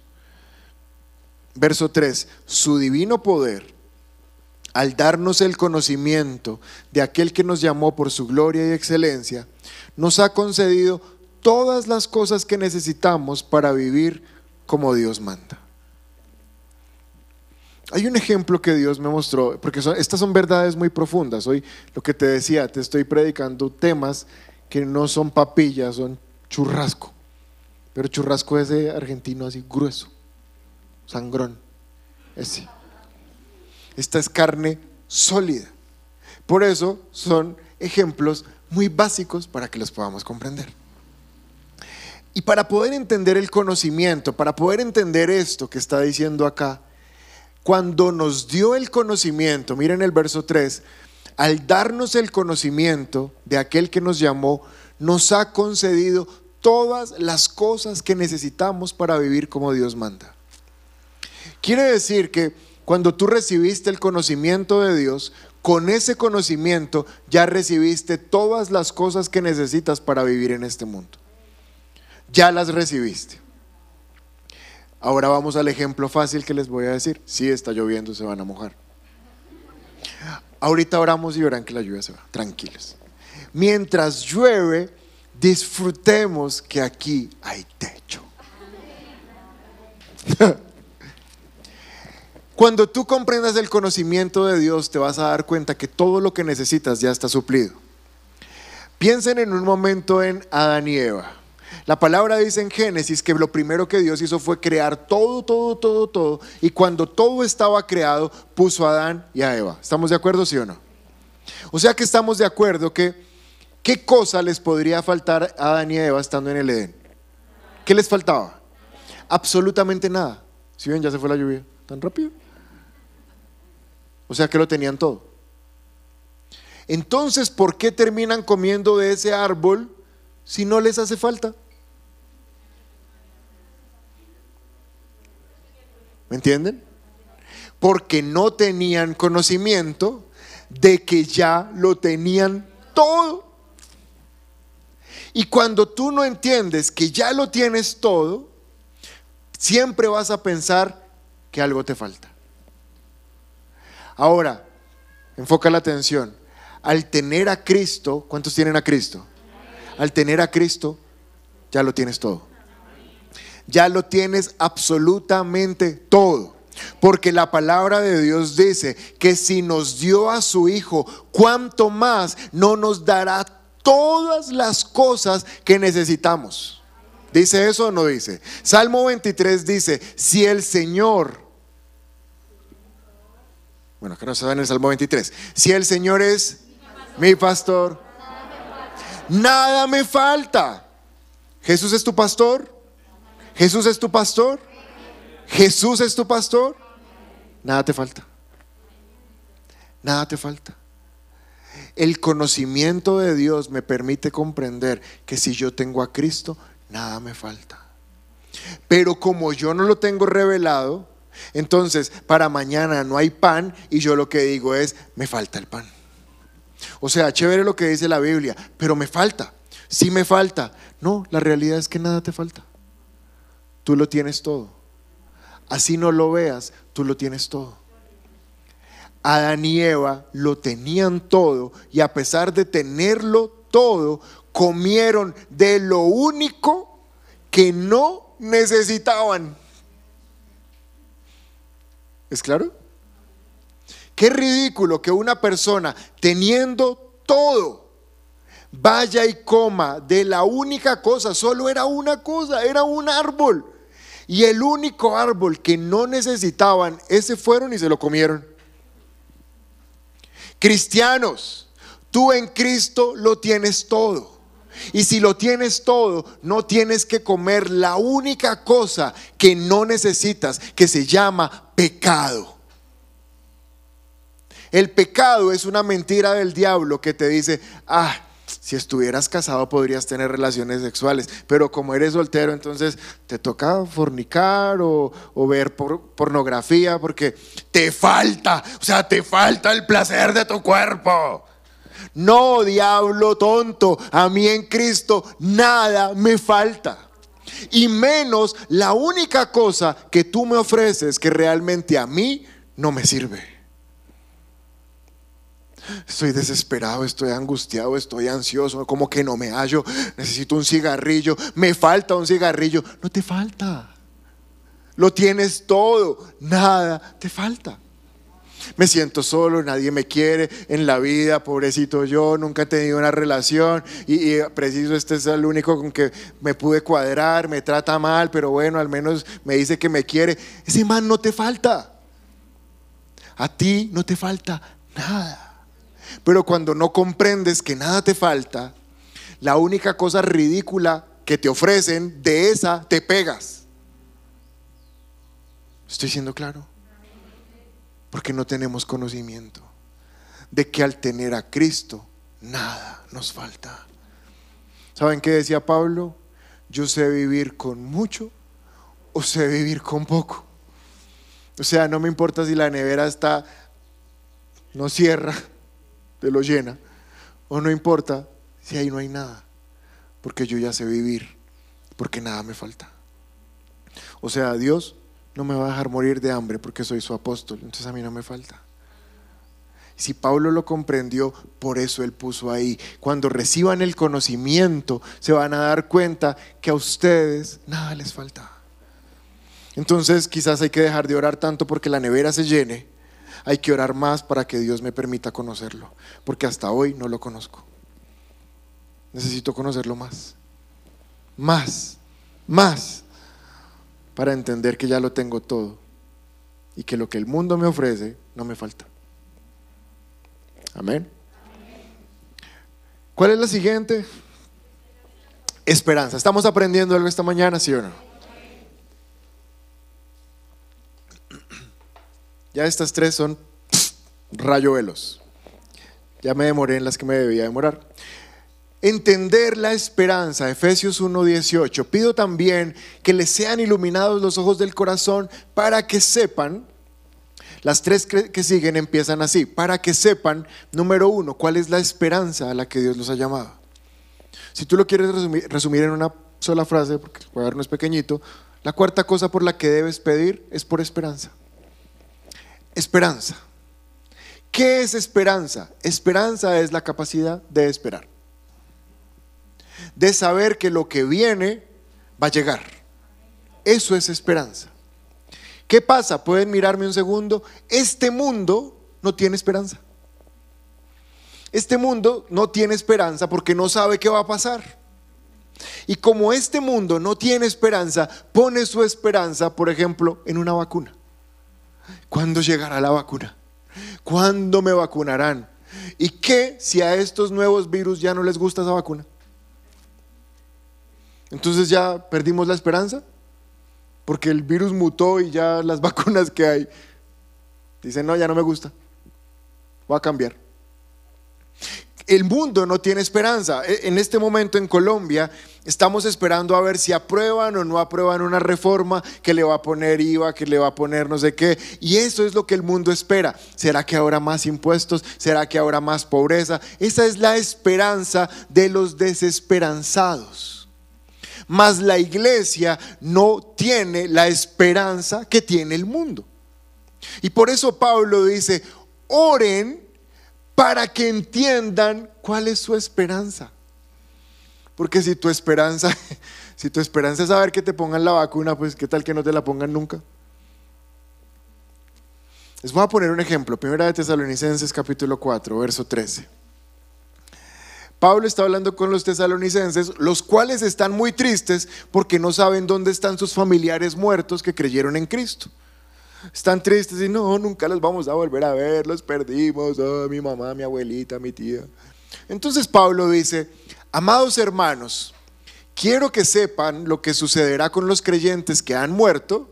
Verso 3, su divino poder, al darnos el conocimiento de aquel que nos llamó por su gloria y excelencia, nos ha concedido todas las cosas que necesitamos para vivir como Dios manda. Hay un ejemplo que Dios me mostró, porque estas son verdades muy profundas. Hoy lo que te decía, te estoy predicando temas que no son papillas, son churrasco. Pero churrasco es de argentino así grueso, sangrón. Ese. Esta es carne sólida. Por eso son ejemplos muy básicos para que los podamos comprender. Y para poder entender el conocimiento, para poder entender esto que está diciendo acá, cuando nos dio el conocimiento, miren el verso 3, al darnos el conocimiento de aquel que nos llamó, nos ha concedido todas las cosas que necesitamos para vivir como Dios manda. Quiere decir que cuando tú recibiste el conocimiento de Dios, con ese conocimiento ya recibiste todas las cosas que necesitas para vivir en este mundo. Ya las recibiste. Ahora vamos al ejemplo fácil que les voy a decir. Si está lloviendo, se van a mojar. Ahorita oramos y verán que la lluvia se va. Tranquilos. Mientras llueve, disfrutemos que aquí hay techo. <laughs> Cuando tú comprendas el conocimiento de Dios, te vas a dar cuenta que todo lo que necesitas ya está suplido. Piensen en un momento en Adán y Eva. La palabra dice en Génesis que lo primero que Dios hizo fue crear todo, todo, todo, todo. Y cuando todo estaba creado, puso a Adán y a Eva. ¿Estamos de acuerdo, sí o no? O sea que estamos de acuerdo que, ¿qué cosa les podría faltar a Adán y a Eva estando en el Edén? ¿Qué les faltaba? Absolutamente nada. Si ven, ya se fue la lluvia. ¿Tan rápido? O sea que lo tenían todo. Entonces, ¿por qué terminan comiendo de ese árbol si no les hace falta? ¿Me entienden? Porque no tenían conocimiento de que ya lo tenían todo. Y cuando tú no entiendes que ya lo tienes todo, siempre vas a pensar que algo te falta. Ahora, enfoca la atención. Al tener a Cristo, ¿cuántos tienen a Cristo? Al tener a Cristo, ya lo tienes todo ya lo tienes absolutamente todo. Porque la palabra de Dios dice que si nos dio a su Hijo, ¿cuánto más no nos dará todas las cosas que necesitamos? ¿Dice eso o no dice? Salmo 23 dice, si el Señor, bueno, que no se en el Salmo 23, si el Señor es mi pastor, nada me falta. ¿Jesús es tu pastor? Jesús es tu pastor. Jesús es tu pastor. Nada te falta. Nada te falta. El conocimiento de Dios me permite comprender que si yo tengo a Cristo, nada me falta. Pero como yo no lo tengo revelado, entonces para mañana no hay pan y yo lo que digo es, me falta el pan. O sea, chévere lo que dice la Biblia, pero me falta. Sí me falta. No, la realidad es que nada te falta tú lo tienes todo. Así no lo veas, tú lo tienes todo. Adán y Eva lo tenían todo y a pesar de tenerlo todo, comieron de lo único que no necesitaban. ¿Es claro? Qué ridículo que una persona teniendo todo vaya y coma de la única cosa, solo era una cosa, era un árbol. Y el único árbol que no necesitaban, ese fueron y se lo comieron. Cristianos, tú en Cristo lo tienes todo. Y si lo tienes todo, no tienes que comer la única cosa que no necesitas, que se llama pecado. El pecado es una mentira del diablo que te dice, ah, si estuvieras casado podrías tener relaciones sexuales, pero como eres soltero, entonces te toca fornicar o, ver pornografía porque te falta, o sea, te falta el placer de tu cuerpo. No, diablo tonto, a mí en Cristo nada me falta. Y menos la única cosa que tú me ofreces que realmente a mí no me sirve. Estoy desesperado, estoy angustiado, estoy ansioso, como que no me hallo, necesito un cigarrillo, me falta un cigarrillo. No te falta. Lo tienes todo, nada te falta. Me siento solo, nadie me quiere en la vida, pobrecito yo, nunca he tenido una relación y, preciso este es el único con que me pude cuadrar, me trata mal, pero bueno, al menos me dice que me quiere. Ese man no te falta. A ti no te falta nada. Pero cuando no comprendes que nada te falta, la única cosa ridícula que te ofrecen, de esa te pegas. ¿Estoy siendo claro? Porque no tenemos conocimiento de que al tener a Cristo, nada nos falta. ¿Saben qué decía Pablo? Yo sé vivir con mucho o sé vivir con poco. O sea, no me importa si la nevera está, no cierra, te lo llena. O no importa si ahí no hay nada, porque yo ya sé vivir, porque nada me falta. O sea, Dios no me va a dejar morir de hambre porque soy su apóstol, entonces a mí no me falta. Si Pablo lo comprendió, por eso él puso ahí. Cuando reciban el conocimiento, se van a dar cuenta que a ustedes nada les falta. Entonces quizás hay que dejar de orar tanto porque la nevera se llene hay que orar más para que Dios me permita conocerlo, porque hasta hoy no lo conozco. Necesito conocerlo más, más, más, para entender que ya lo tengo todo y que lo que el mundo me ofrece no me falta. Amén. ¿Cuál es la siguiente? Esperanza. ¿Estamos aprendiendo algo esta mañana, sí o no? Ya estas tres son rayuelos. Ya me demoré en las que me debía demorar. Entender la esperanza, Efesios 1:18. Pido también que les sean iluminados los ojos del corazón para que sepan, las tres que siguen empiezan así, para que sepan, número uno, cuál es la esperanza a la que Dios los ha llamado. Si tú lo quieres resumir, en una sola frase, porque el cuaderno es pequeñito, la cuarta cosa por la que debes pedir es por esperanza. Esperanza. ¿Qué es esperanza? Esperanza es la capacidad de esperar. De saber que lo que viene va a llegar. Eso es esperanza. ¿Qué pasa? Pueden mirarme un segundo. Este mundo no tiene esperanza. Este mundo no tiene esperanza porque no sabe qué va a pasar. Y como este mundo no tiene esperanza, pone su esperanza, por ejemplo, en una vacuna. ¿Cuándo llegará la vacuna? ¿Cuándo me vacunarán? ¿Y qué si a estos nuevos virus ya no les gusta esa vacuna? Entonces ya perdimos la esperanza, porque el virus mutó y ya las <laughs> vacunas que hay dicen, no, ya no me gusta, voy a cambiar el mundo no tiene esperanza. E, en este momento en Colombia estamos esperando a ver si aprueban o no aprueban una reforma que le va a poner IVA, que le va a poner no sé qué. Y eso es lo que el mundo espera. ¿Será que habrá más impuestos? ¿Será que habrá más pobreza? Esa es la esperanza de los desesperanzados. Mas la iglesia no tiene la esperanza que tiene el mundo. Y por eso Pablo dice, oren para que entiendan cuál es su esperanza. Porque si tu esperanza, <laughs> si tu esperanza es saber que te pongan la vacuna, pues qué tal que no te la pongan nunca. Les voy a poner un ejemplo. Primera de Tesalonicenses capítulo 4, verso 13. Pablo está hablando con los tesalonicenses, los cuales están muy tristes porque no saben dónde están sus familiares muertos que creyeron en Cristo. Están tristes y no, nunca los vamos a volver a ver, los perdimos, oh, mi mamá, mi abuelita, mi tía. Entonces Pablo dice, amados hermanos, quiero que sepan lo que sucederá con los creyentes que han muerto.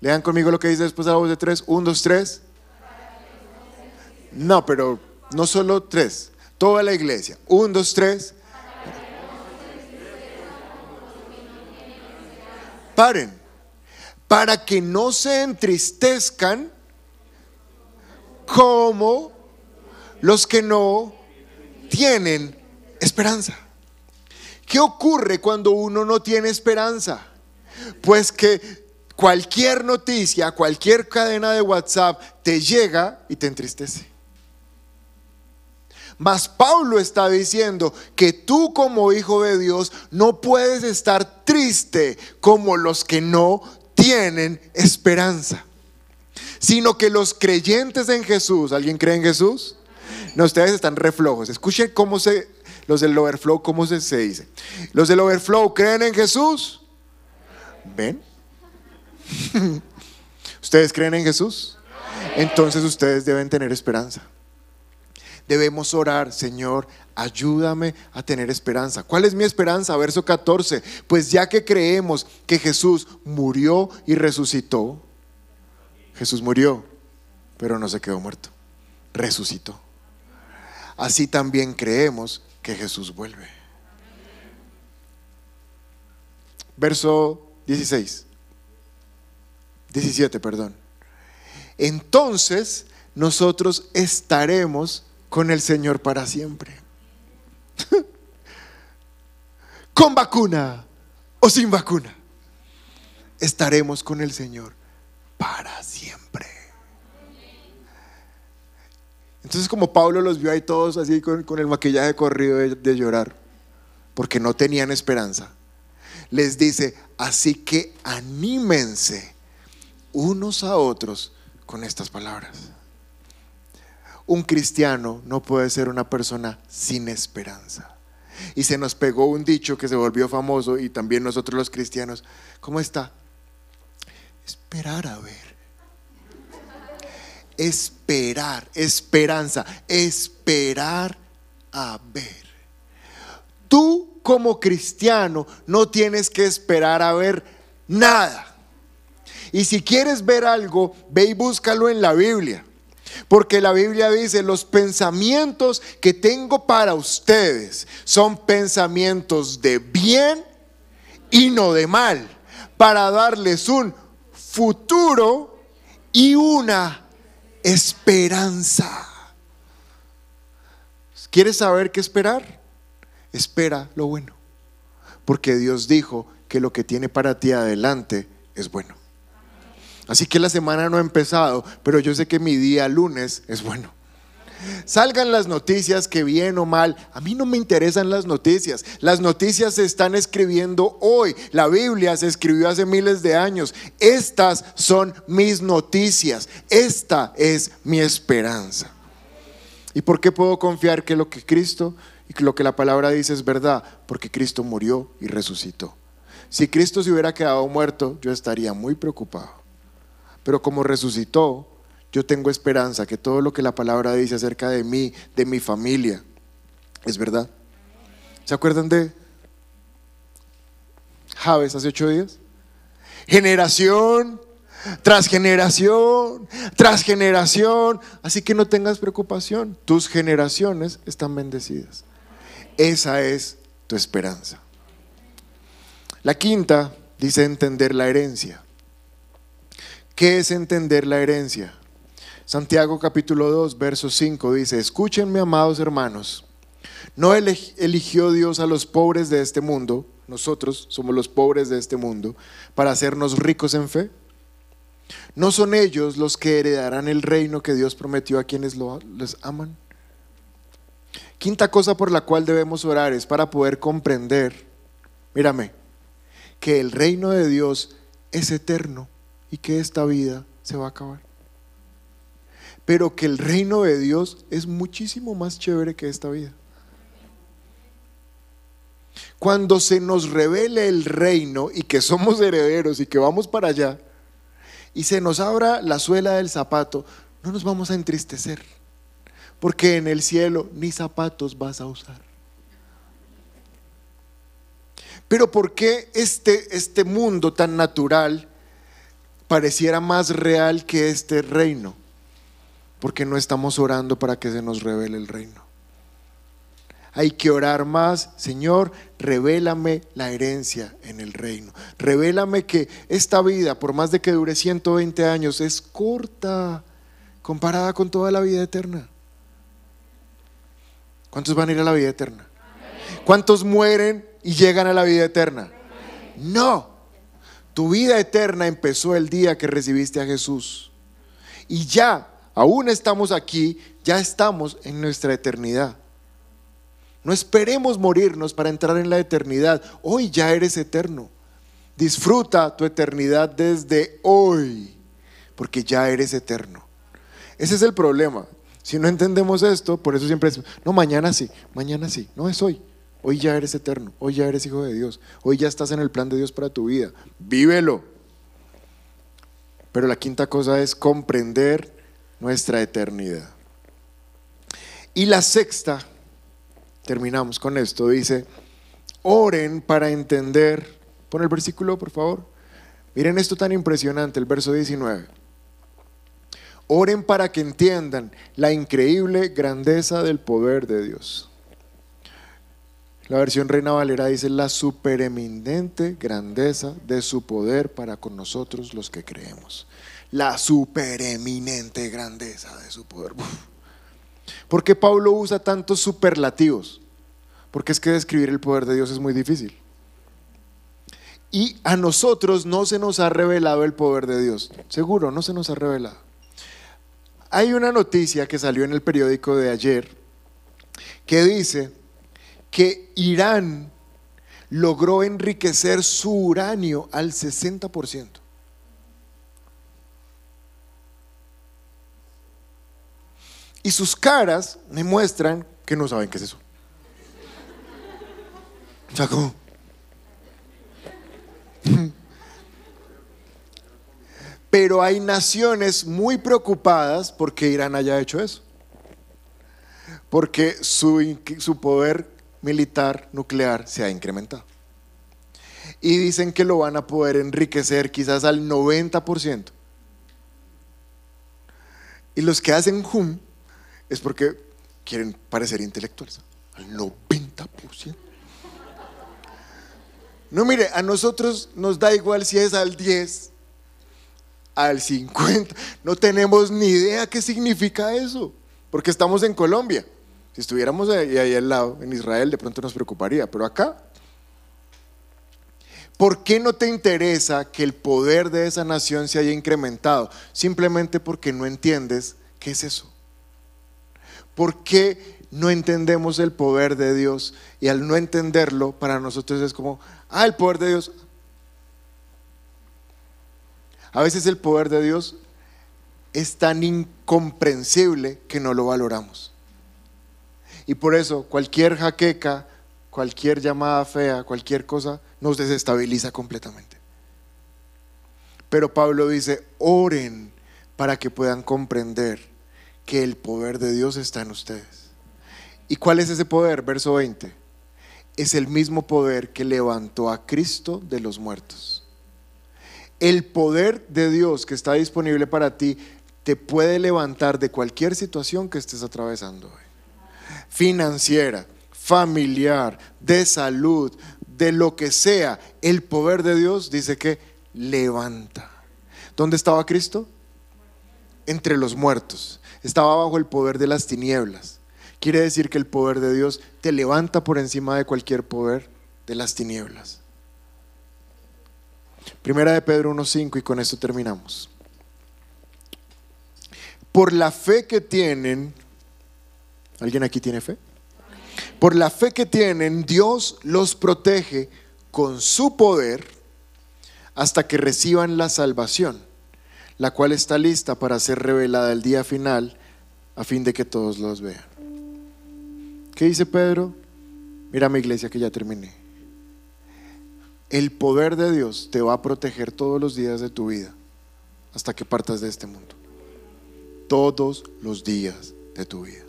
Lean conmigo lo que dice después de la voz de tres. Un, dos, tres. No, pero no solo tres. Toda la iglesia. Un, dos, tres. Paren. Para que no se entristezcan como los que no tienen esperanza. ¿Qué ocurre cuando uno no tiene esperanza? Pues que cualquier noticia, cualquier cadena de WhatsApp te llega y te entristece. Mas Pablo está diciendo que tú como hijo de Dios no puedes estar triste como los que no tienen esperanza, sino que los creyentes en Jesús, ¿alguien cree en Jesús? No, ustedes están reflojos. Escuchen cómo se, los del overflow, cómo se, se dice. Los del overflow creen en Jesús. ¿Ven? <laughs> ¿Ustedes creen en Jesús? Entonces ustedes deben tener esperanza debemos orar, Señor, ayúdame a tener esperanza. ¿Cuál es mi esperanza? Verso 14. Pues ya que creemos que Jesús murió y resucitó, Jesús murió, pero no se quedó muerto, resucitó. Así también creemos que Jesús vuelve. Verso 16. 17, perdón. Entonces nosotros estaremos con el Señor para siempre. <laughs> con vacuna o sin vacuna. Estaremos con el Señor para siempre. Entonces como Pablo los vio ahí todos así con, el maquillaje corrido de llorar, porque no tenían esperanza, les dice, así que anímense unos a otros con estas palabras un cristiano no puede ser una persona sin esperanza. Y se nos pegó un dicho que se volvió famoso y también nosotros los cristianos. ¿Cómo está? Esperar a ver. Esperar, esperanza, esperar a ver. Tú como cristiano no tienes que esperar a ver nada. Y si quieres ver algo, ve y búscalo en la Biblia. Porque la Biblia dice, los pensamientos que tengo para ustedes son pensamientos de bien y no de mal, para darles un futuro y una esperanza. ¿Quieres saber qué esperar? Espera lo bueno, porque Dios dijo que lo que tiene para ti adelante es bueno. Así que la semana no ha empezado, pero yo sé que mi día lunes es bueno. Salgan las noticias que bien o mal, a mí no me interesan las noticias. Las noticias se están escribiendo hoy. La Biblia se escribió hace miles de años. Estas son mis noticias. Esta es mi esperanza. ¿Y por qué puedo confiar que lo que Cristo y lo que la palabra dice es verdad? Porque Cristo murió y resucitó. Si Cristo se hubiera quedado muerto, yo estaría muy preocupado. Pero como resucitó, yo tengo esperanza que todo lo que la palabra dice acerca de mí, de mi familia, es verdad. ¿Se acuerdan de Javes hace ocho días? Generación tras generación, tras generación. Así que no tengas preocupación. Tus generaciones están bendecidas. Esa es tu esperanza. La quinta dice entender la herencia. ¿Qué es entender la herencia? Santiago capítulo 2, verso 5 dice, escúchenme amados hermanos, no eligió Dios a los pobres de este mundo, nosotros somos los pobres de este mundo, para hacernos ricos en fe. ¿No son ellos los que heredarán el reino que Dios prometió a quienes lo, les aman? Quinta cosa por la cual debemos orar es para poder comprender, mírame, que el reino de Dios es eterno y que esta vida se va a acabar. Pero que el reino de Dios es muchísimo más chévere que esta vida. Cuando se nos revele el reino y que somos <laughs> herederos y que vamos para allá, y se nos abra la suela del zapato, no nos vamos a entristecer, porque en el cielo ni zapatos vas a usar. Pero ¿por qué este, este mundo tan natural pareciera más real que este reino? Porque no estamos orando para que se nos revele el reino. Hay que orar más, Señor, revélame la herencia en el reino. Revélame que esta vida, por más de que dure 120 años, es corta comparada con toda la vida eterna. ¿Cuántos van a ir a la vida eterna? ¿Cuántos mueren y llegan a la vida eterna? No. Tu vida eterna empezó el día que recibiste a Jesús. Y ya, aún estamos aquí, ya estamos en nuestra eternidad. No esperemos morirnos para entrar en la eternidad. Hoy ya eres eterno. Disfruta tu eternidad desde hoy, porque ya eres eterno. Ese es el problema. Si no entendemos esto, por eso siempre decimos, no, mañana sí, mañana sí, no es hoy. Hoy ya eres eterno, hoy ya eres hijo de Dios, hoy ya estás en el plan de Dios para tu vida. Vívelo. Pero la quinta cosa es comprender nuestra eternidad. Y la sexta terminamos con esto, dice, oren para entender, pon el versículo por favor, miren esto tan impresionante, el verso 19. Oren para que entiendan la increíble grandeza del poder de Dios. La versión Reina Valera dice la supereminente grandeza de su poder para con nosotros los que creemos. La supereminente grandeza de su poder. ¿Por qué Pablo usa tantos superlativos? Porque es que describir el poder de Dios es muy difícil. Y a nosotros no se nos ha revelado el poder de Dios. Seguro, no se nos ha revelado. Hay una noticia que salió en el periódico de ayer que dice que Irán logró enriquecer su uranio al 60%. Y sus caras me muestran que no saben qué es eso. O <laughs> Pero hay naciones muy preocupadas porque Irán haya hecho eso. Porque su, su poder militar nuclear se ha incrementado. Y dicen que lo van a poder enriquecer quizás al 90%. Y los que hacen hum es porque quieren parecer intelectuales. Al 90%. No, mire, a nosotros nos da igual si es al 10, al 50. No tenemos ni idea qué significa eso, porque estamos en Colombia. Si estuviéramos ahí, al lado, en Israel, de pronto nos preocuparía, pero acá. ¿Por qué no te interesa que el poder de esa nación se haya incrementado? Simplemente porque no entiendes qué es eso. ¿Por qué no entendemos el poder de Dios? Y al no entenderlo, para nosotros es como, ah, el poder de Dios. A veces el poder de Dios es tan incomprensible que no lo valoramos. Y por eso cualquier jaqueca, cualquier llamada fea, cualquier cosa nos desestabiliza completamente. Pero Pablo dice, oren para que puedan comprender que el poder de Dios está en ustedes. ¿Y cuál es ese poder? Verso 20. Es el mismo poder que levantó a Cristo de los muertos. El poder de Dios que está disponible para ti te puede levantar de cualquier situación que estés atravesando hoy. Financiera, familiar, de salud, de lo que sea. El poder de Dios dice que levanta. ¿Dónde estaba Cristo? Entre los muertos estaba bajo el poder de las tinieblas. Quiere decir que el poder de Dios te levanta por encima de cualquier poder de las tinieblas. Primera de Pedro 1.5 y con esto terminamos. Por la fe que tienen, ¿alguien aquí tiene fe? Por la fe que tienen, Dios los protege con su poder hasta que reciban la salvación, la cual está lista para ser revelada el día final a fin de que todos los vean. ¿Qué dice Pedro? Mira mi iglesia que ya terminé. El poder de Dios te va a proteger todos los días de tu vida hasta que partas de este mundo. Todos los días de tu vida.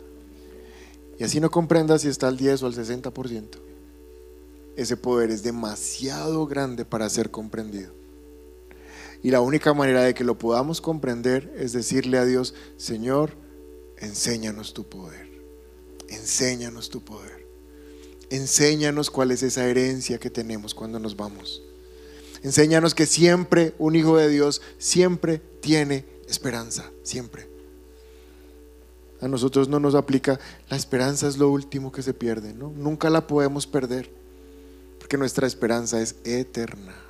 Y así no comprendas si está al 10 o al 60%. Ese poder es demasiado grande para ser comprendido. Y la única manera de que lo podamos comprender es decirle a Dios, Señor, enséñanos tu poder. Enséñanos tu poder. Enséñanos cuál es esa herencia que tenemos cuando nos vamos. Enséñanos que siempre un hijo de Dios siempre tiene esperanza, siempre. A nosotros no nos aplica, la esperanza es lo último que se pierde, ¿no? Nunca la podemos perder, porque nuestra esperanza es eterna.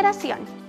generación.